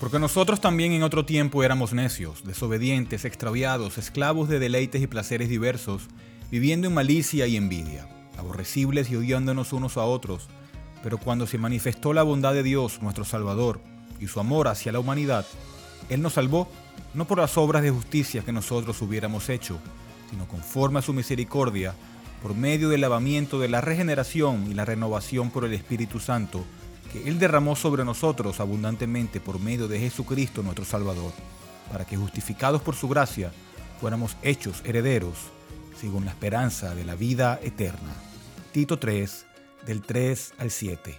Porque nosotros también en otro tiempo éramos necios, desobedientes, extraviados, esclavos de deleites y placeres diversos, viviendo en malicia y envidia, aborrecibles y odiándonos unos a otros. Pero cuando se manifestó la bondad de Dios, nuestro Salvador, y su amor hacia la humanidad, Él nos salvó no por las obras de justicia que nosotros hubiéramos hecho, sino conforme a su misericordia, por medio del lavamiento de la regeneración y la renovación por el Espíritu Santo, que Él derramó sobre nosotros abundantemente por medio de Jesucristo nuestro Salvador, para que justificados por su gracia fuéramos hechos herederos, según la esperanza de la vida eterna. Tito 3, del 3 al 7.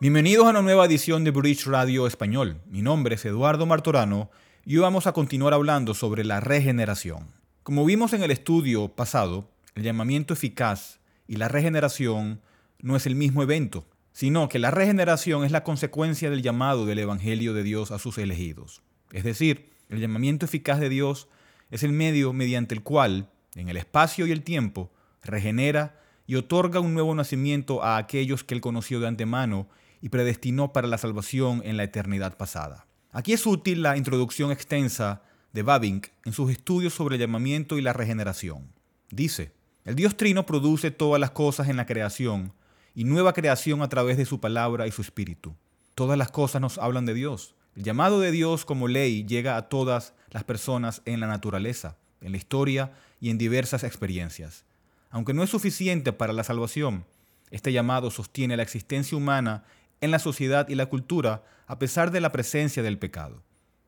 Bienvenidos a una nueva edición de Bridge Radio Español. Mi nombre es Eduardo Martorano y hoy vamos a continuar hablando sobre la regeneración. Como vimos en el estudio pasado, el llamamiento eficaz y la regeneración no es el mismo evento, sino que la regeneración es la consecuencia del llamado del Evangelio de Dios a sus elegidos. Es decir, el llamamiento eficaz de Dios es el medio mediante el cual, en el espacio y el tiempo, regenera y otorga un nuevo nacimiento a aquellos que él conoció de antemano y predestinó para la salvación en la eternidad pasada. Aquí es útil la introducción extensa de Babink en sus estudios sobre el llamamiento y la regeneración. Dice, el Dios Trino produce todas las cosas en la creación y nueva creación a través de su palabra y su espíritu. Todas las cosas nos hablan de Dios. El llamado de Dios como ley llega a todas las personas en la naturaleza, en la historia y en diversas experiencias. Aunque no es suficiente para la salvación, este llamado sostiene la existencia humana en la sociedad y la cultura a pesar de la presencia del pecado.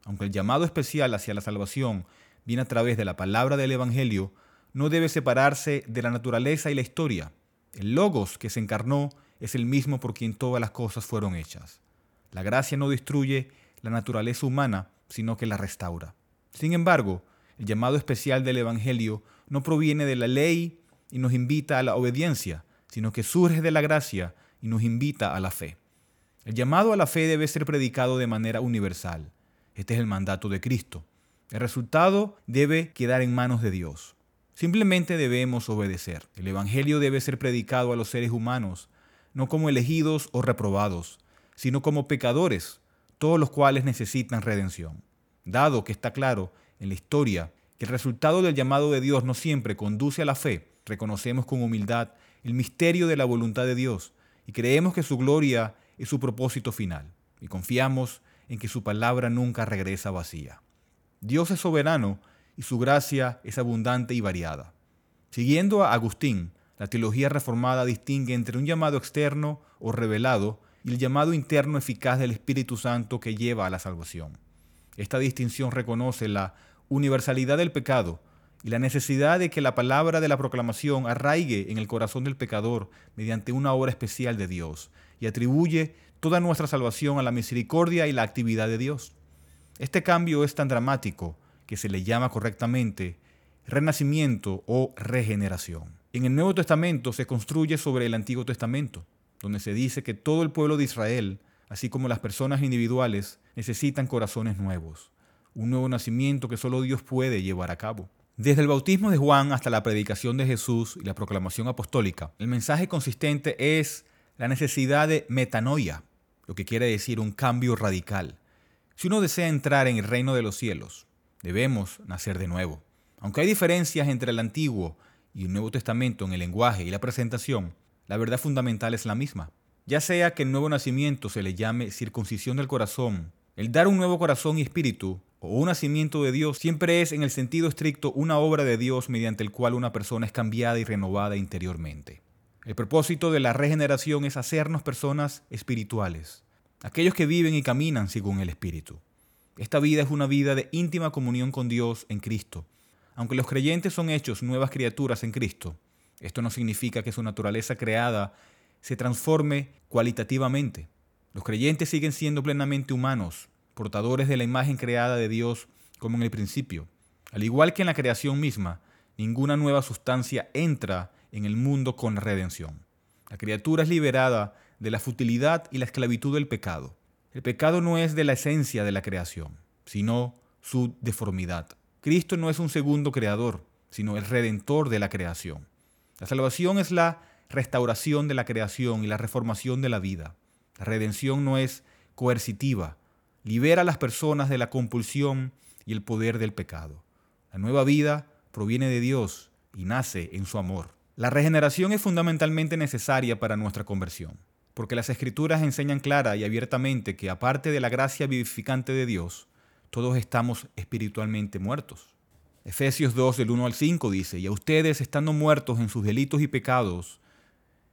Aunque el llamado especial hacia la salvación viene a través de la palabra del Evangelio, no debe separarse de la naturaleza y la historia. El logos que se encarnó es el mismo por quien todas las cosas fueron hechas. La gracia no destruye la naturaleza humana, sino que la restaura. Sin embargo, el llamado especial del Evangelio no proviene de la ley y nos invita a la obediencia, sino que surge de la gracia y nos invita a la fe. El llamado a la fe debe ser predicado de manera universal. Este es el mandato de Cristo. El resultado debe quedar en manos de Dios. Simplemente debemos obedecer. El Evangelio debe ser predicado a los seres humanos, no como elegidos o reprobados, sino como pecadores, todos los cuales necesitan redención. Dado que está claro en la historia que el resultado del llamado de Dios no siempre conduce a la fe, reconocemos con humildad el misterio de la voluntad de Dios y creemos que su gloria es su propósito final y confiamos en que su palabra nunca regresa vacía. Dios es soberano y su gracia es abundante y variada. Siguiendo a Agustín, la teología reformada distingue entre un llamado externo o revelado y el llamado interno eficaz del Espíritu Santo que lleva a la salvación. Esta distinción reconoce la universalidad del pecado y la necesidad de que la palabra de la proclamación arraigue en el corazón del pecador mediante una obra especial de Dios y atribuye toda nuestra salvación a la misericordia y la actividad de Dios. Este cambio es tan dramático que se le llama correctamente renacimiento o regeneración. En el Nuevo Testamento se construye sobre el Antiguo Testamento, donde se dice que todo el pueblo de Israel, así como las personas individuales, necesitan corazones nuevos, un nuevo nacimiento que solo Dios puede llevar a cabo. Desde el bautismo de Juan hasta la predicación de Jesús y la proclamación apostólica, el mensaje consistente es la necesidad de metanoia, lo que quiere decir un cambio radical. Si uno desea entrar en el reino de los cielos, Debemos nacer de nuevo. Aunque hay diferencias entre el Antiguo y el Nuevo Testamento en el lenguaje y la presentación, la verdad fundamental es la misma. Ya sea que el nuevo nacimiento se le llame circuncisión del corazón, el dar un nuevo corazón y espíritu, o un nacimiento de Dios, siempre es en el sentido estricto una obra de Dios mediante el cual una persona es cambiada y renovada interiormente. El propósito de la regeneración es hacernos personas espirituales, aquellos que viven y caminan según el Espíritu. Esta vida es una vida de íntima comunión con Dios en Cristo. Aunque los creyentes son hechos nuevas criaturas en Cristo, esto no significa que su naturaleza creada se transforme cualitativamente. Los creyentes siguen siendo plenamente humanos, portadores de la imagen creada de Dios como en el principio. Al igual que en la creación misma, ninguna nueva sustancia entra en el mundo con redención. La criatura es liberada de la futilidad y la esclavitud del pecado. El pecado no es de la esencia de la creación, sino su deformidad. Cristo no es un segundo creador, sino el redentor de la creación. La salvación es la restauración de la creación y la reformación de la vida. La redención no es coercitiva. libera a las personas de la compulsión y el poder del pecado. La nueva vida proviene de Dios y nace en su amor. La regeneración es fundamentalmente necesaria para nuestra conversión, porque las escrituras enseñan clara y abiertamente que aparte de la gracia vivificante de Dios, todos estamos espiritualmente muertos. Efesios 2 del 1 al 5 dice, y a ustedes estando muertos en sus delitos y pecados,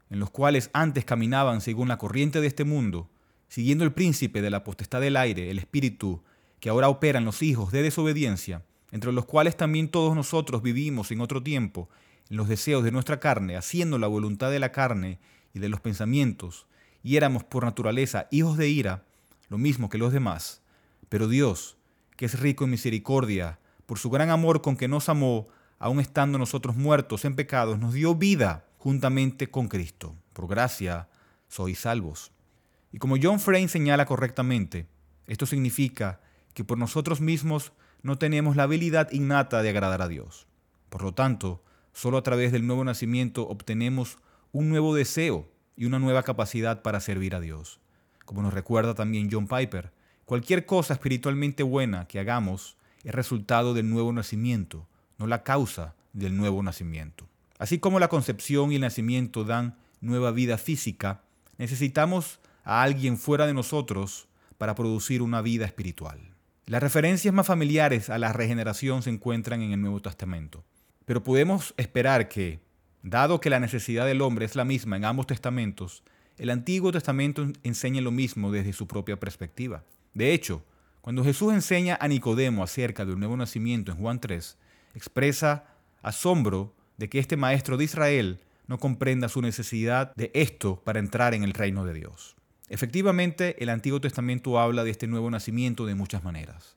en los cuales antes caminaban según la corriente de este mundo, siguiendo el príncipe de la potestad del aire, el espíritu, que ahora operan los hijos de desobediencia, entre los cuales también todos nosotros vivimos en otro tiempo, en los deseos de nuestra carne, haciendo la voluntad de la carne y de los pensamientos, y éramos por naturaleza hijos de ira, lo mismo que los demás. Pero Dios, que es rico en misericordia, por su gran amor con que nos amó, aun estando nosotros muertos en pecados, nos dio vida juntamente con Cristo. Por gracia sois salvos. Y como John Frame señala correctamente, esto significa que por nosotros mismos no tenemos la habilidad innata de agradar a Dios. Por lo tanto, solo a través del nuevo nacimiento obtenemos un nuevo deseo y una nueva capacidad para servir a Dios. Como nos recuerda también John Piper, cualquier cosa espiritualmente buena que hagamos es resultado del nuevo nacimiento, no la causa del nuevo nacimiento. Así como la concepción y el nacimiento dan nueva vida física, necesitamos a alguien fuera de nosotros para producir una vida espiritual. Las referencias más familiares a la regeneración se encuentran en el Nuevo Testamento, pero podemos esperar que, dado que la necesidad del hombre es la misma en ambos testamentos, el Antiguo Testamento enseñe lo mismo desde su propia perspectiva. De hecho, cuando Jesús enseña a Nicodemo acerca del nuevo nacimiento en Juan 3, expresa asombro de que este maestro de Israel no comprenda su necesidad de esto para entrar en el reino de Dios. Efectivamente, el Antiguo Testamento habla de este nuevo nacimiento de muchas maneras.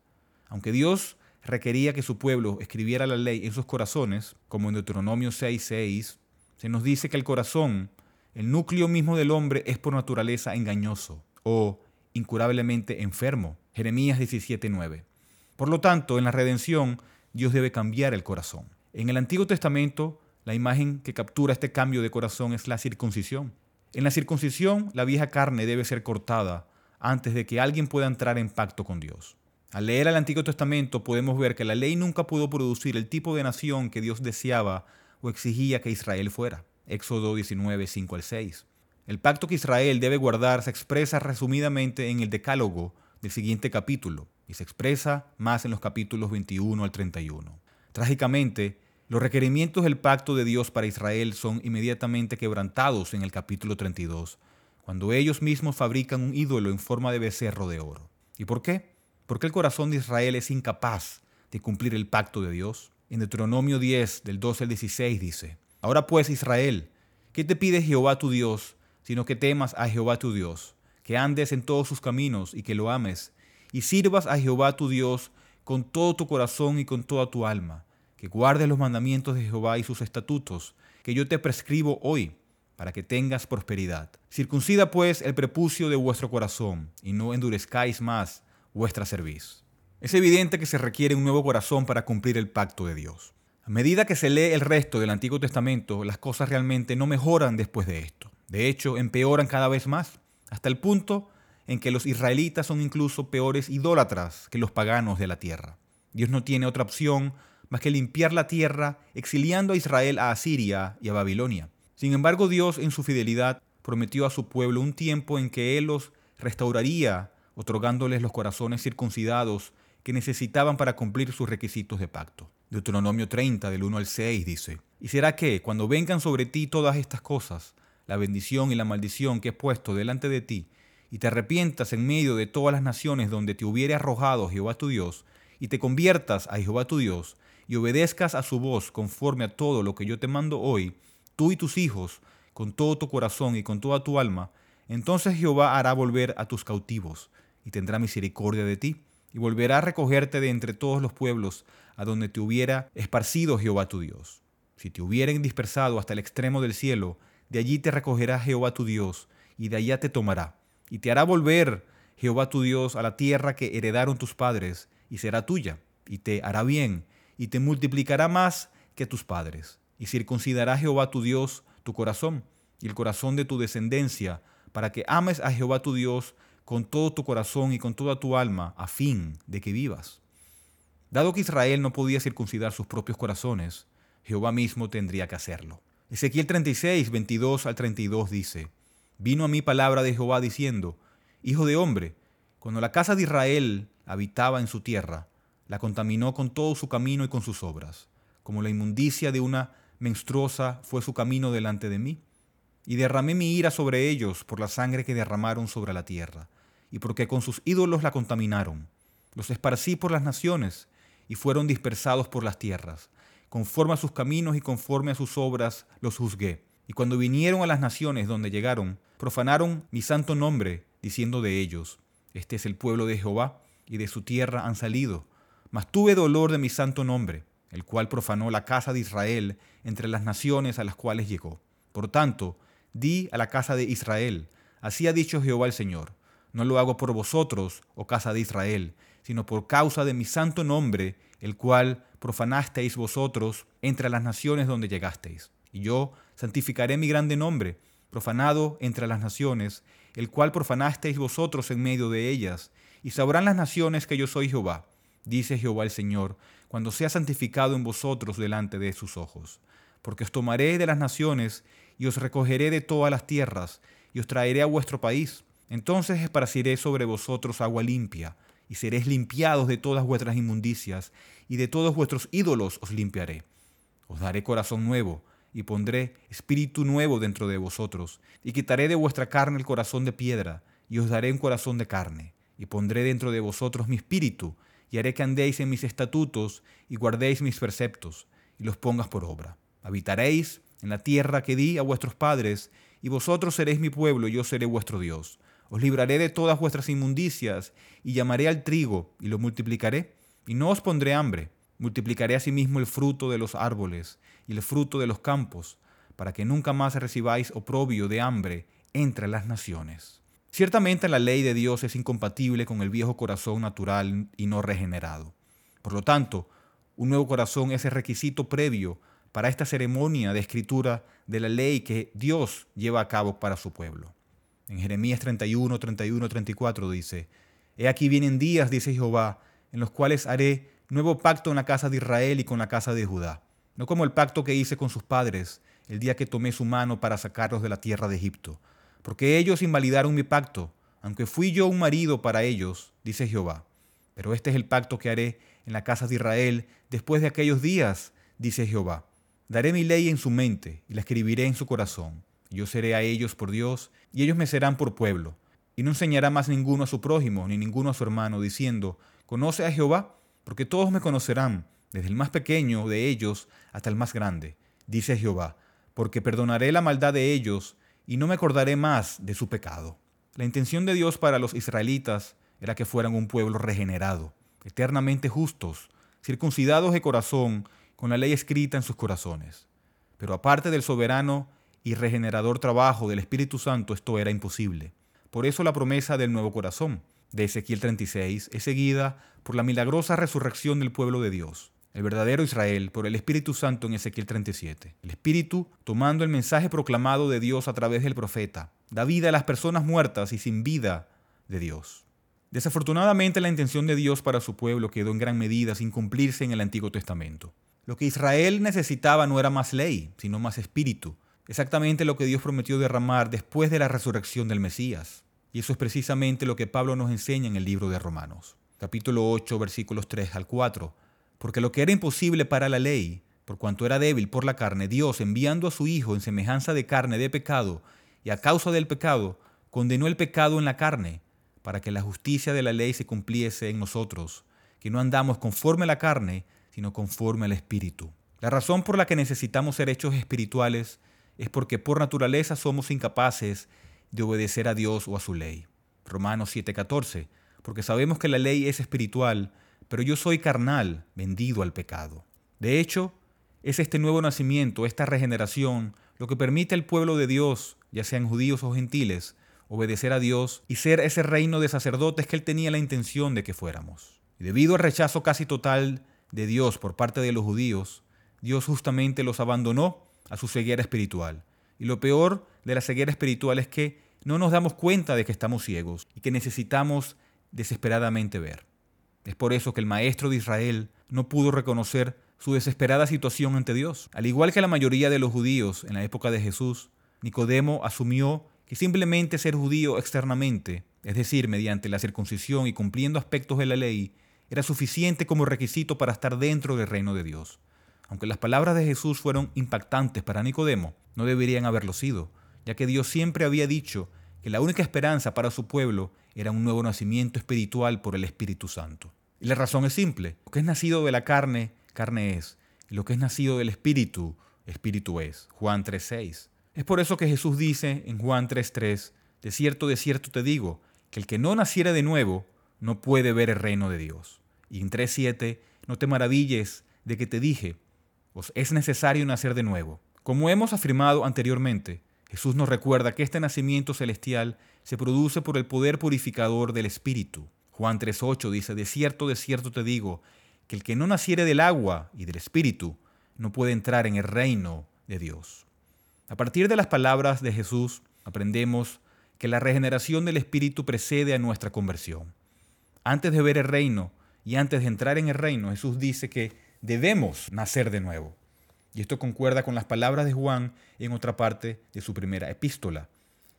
Aunque Dios requería que su pueblo escribiera la ley en sus corazones, como en Deuteronomio 6:6, se nos dice que el corazón, el núcleo mismo del hombre, es por naturaleza engañoso o incurablemente enfermo. Jeremías 17:9. Por lo tanto, en la redención, Dios debe cambiar el corazón. En el Antiguo Testamento, la imagen que captura este cambio de corazón es la circuncisión. En la circuncisión, la vieja carne debe ser cortada antes de que alguien pueda entrar en pacto con Dios. Al leer el Antiguo Testamento podemos ver que la ley nunca pudo producir el tipo de nación que Dios deseaba o exigía que Israel fuera. Éxodo 19, 5 al 6. El pacto que Israel debe guardar se expresa resumidamente en el Decálogo del siguiente capítulo y se expresa más en los capítulos 21 al 31. Trágicamente, los requerimientos del pacto de Dios para Israel son inmediatamente quebrantados en el capítulo 32, cuando ellos mismos fabrican un ídolo en forma de becerro de oro. ¿Y por qué? Porque el corazón de Israel es incapaz de cumplir el pacto de Dios. En Deuteronomio 10, del 12 al 16 dice, Ahora pues Israel, ¿qué te pide Jehová tu Dios, sino que temas a Jehová tu Dios, que andes en todos sus caminos y que lo ames, y sirvas a Jehová tu Dios con todo tu corazón y con toda tu alma, que guardes los mandamientos de Jehová y sus estatutos, que yo te prescribo hoy, para que tengas prosperidad. Circuncida pues el prepucio de vuestro corazón, y no endurezcáis más vuestra cerviz. Es evidente que se requiere un nuevo corazón para cumplir el pacto de Dios. A medida que se lee el resto del Antiguo Testamento, las cosas realmente no mejoran después de esto. De hecho, empeoran cada vez más, hasta el punto en que los israelitas son incluso peores idólatras que los paganos de la tierra. Dios no tiene otra opción más que limpiar la tierra, exiliando a Israel a Asiria y a Babilonia. Sin embargo, Dios en su fidelidad prometió a su pueblo un tiempo en que Él los restauraría, otorgándoles los corazones circuncidados que necesitaban para cumplir sus requisitos de pacto. Deuteronomio 30, del 1 al 6, dice, Y será que, cuando vengan sobre ti todas estas cosas, la bendición y la maldición que he puesto delante de ti, y te arrepientas en medio de todas las naciones donde te hubiere arrojado Jehová tu Dios, y te conviertas a Jehová tu Dios, y obedezcas a su voz conforme a todo lo que yo te mando hoy, tú y tus hijos, con todo tu corazón y con toda tu alma, entonces Jehová hará volver a tus cautivos, y tendrá misericordia de ti, y volverá a recogerte de entre todos los pueblos a donde te hubiera esparcido Jehová tu Dios. Si te hubieren dispersado hasta el extremo del cielo, de allí te recogerá Jehová tu Dios, y de allá te tomará y te hará volver Jehová tu Dios a la tierra que heredaron tus padres, y será tuya, y te hará bien, y te multiplicará más que tus padres, y circuncidará Jehová tu Dios tu corazón, y el corazón de tu descendencia, para que ames a Jehová tu Dios con todo tu corazón y con toda tu alma, a fin de que vivas. Dado que Israel no podía circuncidar sus propios corazones, Jehová mismo tendría que hacerlo. Ezequiel 36, 22 al 32 dice, Vino a mí palabra de Jehová diciendo, Hijo de hombre, cuando la casa de Israel habitaba en su tierra, la contaminó con todo su camino y con sus obras, como la inmundicia de una menstruosa fue su camino delante de mí. Y derramé mi ira sobre ellos por la sangre que derramaron sobre la tierra, y porque con sus ídolos la contaminaron. Los esparcí por las naciones, y fueron dispersados por las tierras. Conforme a sus caminos y conforme a sus obras los juzgué. Y cuando vinieron a las naciones donde llegaron, profanaron mi santo nombre, diciendo de ellos, Este es el pueblo de Jehová, y de su tierra han salido. Mas tuve dolor de mi santo nombre, el cual profanó la casa de Israel entre las naciones a las cuales llegó. Por tanto, di a la casa de Israel, así ha dicho Jehová el Señor, no lo hago por vosotros, oh casa de Israel, sino por causa de mi santo nombre, el cual profanasteis vosotros entre las naciones donde llegasteis. Y yo santificaré mi grande nombre, profanado entre las naciones, el cual profanasteis vosotros en medio de ellas, y sabrán las naciones que yo soy Jehová, dice Jehová el Señor, cuando sea santificado en vosotros delante de sus ojos. Porque os tomaré de las naciones y os recogeré de todas las tierras y os traeré a vuestro país. Entonces esparciré sobre vosotros agua limpia, y seréis limpiados de todas vuestras inmundicias, y de todos vuestros ídolos os limpiaré. Os daré corazón nuevo, y pondré espíritu nuevo dentro de vosotros, y quitaré de vuestra carne el corazón de piedra, y os daré un corazón de carne, y pondré dentro de vosotros mi espíritu, y haré que andéis en mis estatutos, y guardéis mis preceptos, y los pongas por obra. Habitaréis en la tierra que di a vuestros padres, y vosotros seréis mi pueblo, y yo seré vuestro Dios. Os libraré de todas vuestras inmundicias, y llamaré al trigo, y lo multiplicaré, y no os pondré hambre. Multiplicaré asimismo el fruto de los árboles, y el fruto de los campos, para que nunca más recibáis oprobio de hambre entre las naciones. Ciertamente la ley de Dios es incompatible con el viejo corazón natural y no regenerado. Por lo tanto, un nuevo corazón es el requisito previo para esta ceremonia de escritura de la ley que Dios lleva a cabo para su pueblo. En Jeremías 31, 31, 34 dice, He aquí vienen días, dice Jehová, en los cuales haré nuevo pacto en la casa de Israel y con la casa de Judá, no como el pacto que hice con sus padres el día que tomé su mano para sacarlos de la tierra de Egipto, porque ellos invalidaron mi pacto, aunque fui yo un marido para ellos, dice Jehová. Pero este es el pacto que haré en la casa de Israel después de aquellos días, dice Jehová. Daré mi ley en su mente y la escribiré en su corazón. Yo seré a ellos por Dios y ellos me serán por pueblo. Y no enseñará más ninguno a su prójimo ni ninguno a su hermano, diciendo, Conoce a Jehová, porque todos me conocerán, desde el más pequeño de ellos hasta el más grande, dice Jehová, porque perdonaré la maldad de ellos y no me acordaré más de su pecado. La intención de Dios para los israelitas era que fueran un pueblo regenerado, eternamente justos, circuncidados de corazón, con la ley escrita en sus corazones. Pero aparte del soberano y regenerador trabajo del Espíritu Santo, esto era imposible. Por eso la promesa del nuevo corazón de Ezequiel 36 es seguida por la milagrosa resurrección del pueblo de Dios el verdadero Israel, por el Espíritu Santo en Ezequiel 37. El Espíritu, tomando el mensaje proclamado de Dios a través del profeta, da vida a las personas muertas y sin vida de Dios. Desafortunadamente la intención de Dios para su pueblo quedó en gran medida sin cumplirse en el Antiguo Testamento. Lo que Israel necesitaba no era más ley, sino más espíritu, exactamente lo que Dios prometió derramar después de la resurrección del Mesías. Y eso es precisamente lo que Pablo nos enseña en el libro de Romanos, capítulo 8, versículos 3 al 4 porque lo que era imposible para la ley, por cuanto era débil por la carne, Dios, enviando a su Hijo en semejanza de carne de pecado, y a causa del pecado, condenó el pecado en la carne, para que la justicia de la ley se cumpliese en nosotros, que no andamos conforme a la carne, sino conforme al Espíritu. La razón por la que necesitamos ser hechos espirituales es porque por naturaleza somos incapaces de obedecer a Dios o a su ley. Romanos 7:14, porque sabemos que la ley es espiritual, pero yo soy carnal, vendido al pecado. De hecho, es este nuevo nacimiento, esta regeneración, lo que permite al pueblo de Dios, ya sean judíos o gentiles, obedecer a Dios y ser ese reino de sacerdotes que Él tenía la intención de que fuéramos. Y debido al rechazo casi total de Dios por parte de los judíos, Dios justamente los abandonó a su ceguera espiritual. Y lo peor de la ceguera espiritual es que no nos damos cuenta de que estamos ciegos y que necesitamos desesperadamente ver. Es por eso que el maestro de Israel no pudo reconocer su desesperada situación ante Dios. Al igual que la mayoría de los judíos en la época de Jesús, Nicodemo asumió que simplemente ser judío externamente, es decir, mediante la circuncisión y cumpliendo aspectos de la ley, era suficiente como requisito para estar dentro del reino de Dios. Aunque las palabras de Jesús fueron impactantes para Nicodemo, no deberían haberlo sido, ya que Dios siempre había dicho que la única esperanza para su pueblo era un nuevo nacimiento espiritual por el Espíritu Santo. Y la razón es simple, lo que es nacido de la carne, carne es, y lo que es nacido del Espíritu, Espíritu es. Juan 3.6. Es por eso que Jesús dice en Juan 3.3, de cierto, de cierto te digo, que el que no naciera de nuevo no puede ver el reino de Dios. Y en 3.7, no te maravilles de que te dije, os es necesario nacer de nuevo. Como hemos afirmado anteriormente, Jesús nos recuerda que este nacimiento celestial se produce por el poder purificador del Espíritu. Juan 3.8 dice, de cierto, de cierto te digo, que el que no naciere del agua y del Espíritu no puede entrar en el reino de Dios. A partir de las palabras de Jesús aprendemos que la regeneración del Espíritu precede a nuestra conversión. Antes de ver el reino y antes de entrar en el reino, Jesús dice que debemos nacer de nuevo. Y esto concuerda con las palabras de Juan en otra parte de su primera epístola.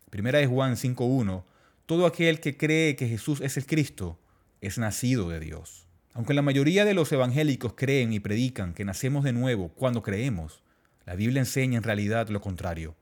Primera de Juan 5.1, todo aquel que cree que Jesús es el Cristo es nacido de Dios. Aunque la mayoría de los evangélicos creen y predican que nacemos de nuevo cuando creemos, la Biblia enseña en realidad lo contrario.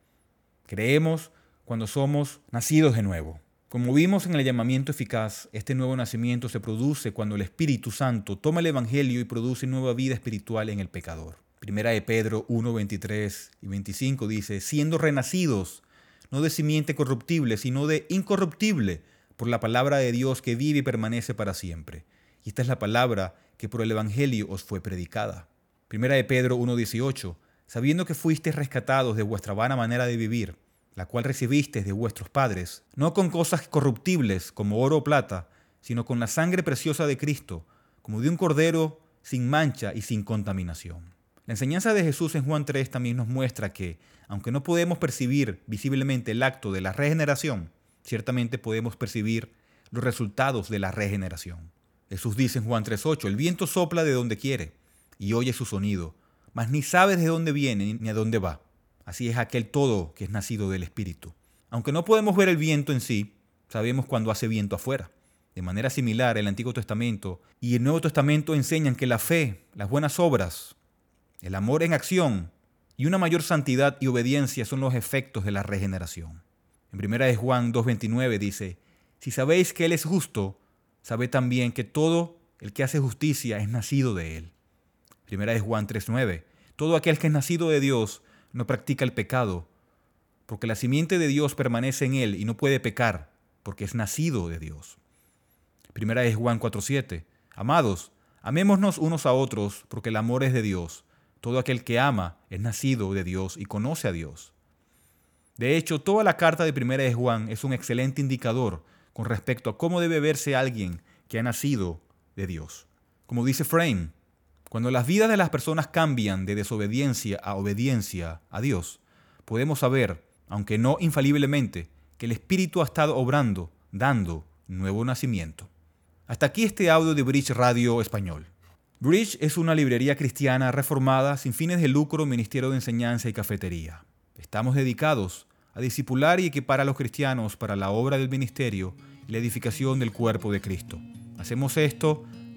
Creemos cuando somos nacidos de nuevo. Como vimos en el llamamiento eficaz, este nuevo nacimiento se produce cuando el Espíritu Santo toma el Evangelio y produce nueva vida espiritual en el pecador. Primera de Pedro 1, 23 y 25 dice, siendo renacidos, no de simiente corruptible, sino de incorruptible, por la palabra de Dios que vive y permanece para siempre. Y esta es la palabra que por el Evangelio os fue predicada. Primera de Pedro 1.18, sabiendo que fuisteis rescatados de vuestra vana manera de vivir, la cual recibisteis de vuestros padres, no con cosas corruptibles como oro o plata, sino con la sangre preciosa de Cristo, como de un cordero sin mancha y sin contaminación. La enseñanza de Jesús en Juan 3 también nos muestra que, aunque no podemos percibir visiblemente el acto de la regeneración, ciertamente podemos percibir los resultados de la regeneración. Jesús dice en Juan 3.8, el viento sopla de donde quiere y oye su sonido, mas ni sabes de dónde viene ni a dónde va. Así es aquel todo que es nacido del Espíritu. Aunque no podemos ver el viento en sí, sabemos cuando hace viento afuera. De manera similar, el Antiguo Testamento y el Nuevo Testamento enseñan que la fe, las buenas obras, el amor en acción y una mayor santidad y obediencia son los efectos de la regeneración. En 1 de Juan 2.29 dice, si sabéis que Él es justo, sabed también que todo el que hace justicia es nacido de Él. Primera de Juan 3.9, todo aquel que es nacido de Dios no practica el pecado, porque la simiente de Dios permanece en Él y no puede pecar, porque es nacido de Dios. Primera de Juan 4.7, amados, amémonos unos a otros, porque el amor es de Dios todo aquel que ama es nacido de Dios y conoce a Dios. De hecho, toda la carta de Primera de Juan es un excelente indicador con respecto a cómo debe verse alguien que ha nacido de Dios. Como dice Frame, cuando las vidas de las personas cambian de desobediencia a obediencia a Dios, podemos saber, aunque no infaliblemente, que el Espíritu ha estado obrando, dando nuevo nacimiento. Hasta aquí este audio de Bridge Radio Español. Bridge es una librería cristiana reformada sin fines de lucro, ministerio de enseñanza y cafetería. Estamos dedicados a discipular y equipar a los cristianos para la obra del ministerio y la edificación del cuerpo de Cristo. Hacemos esto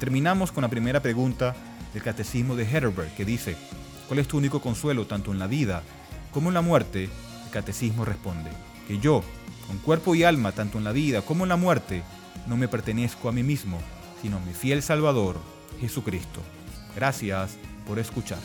Terminamos con la primera pregunta del Catecismo de Heidelberg que dice, ¿cuál es tu único consuelo tanto en la vida como en la muerte? El Catecismo responde, que yo, con cuerpo y alma, tanto en la vida como en la muerte, no me pertenezco a mí mismo, sino a mi fiel Salvador, Jesucristo. Gracias por escuchar.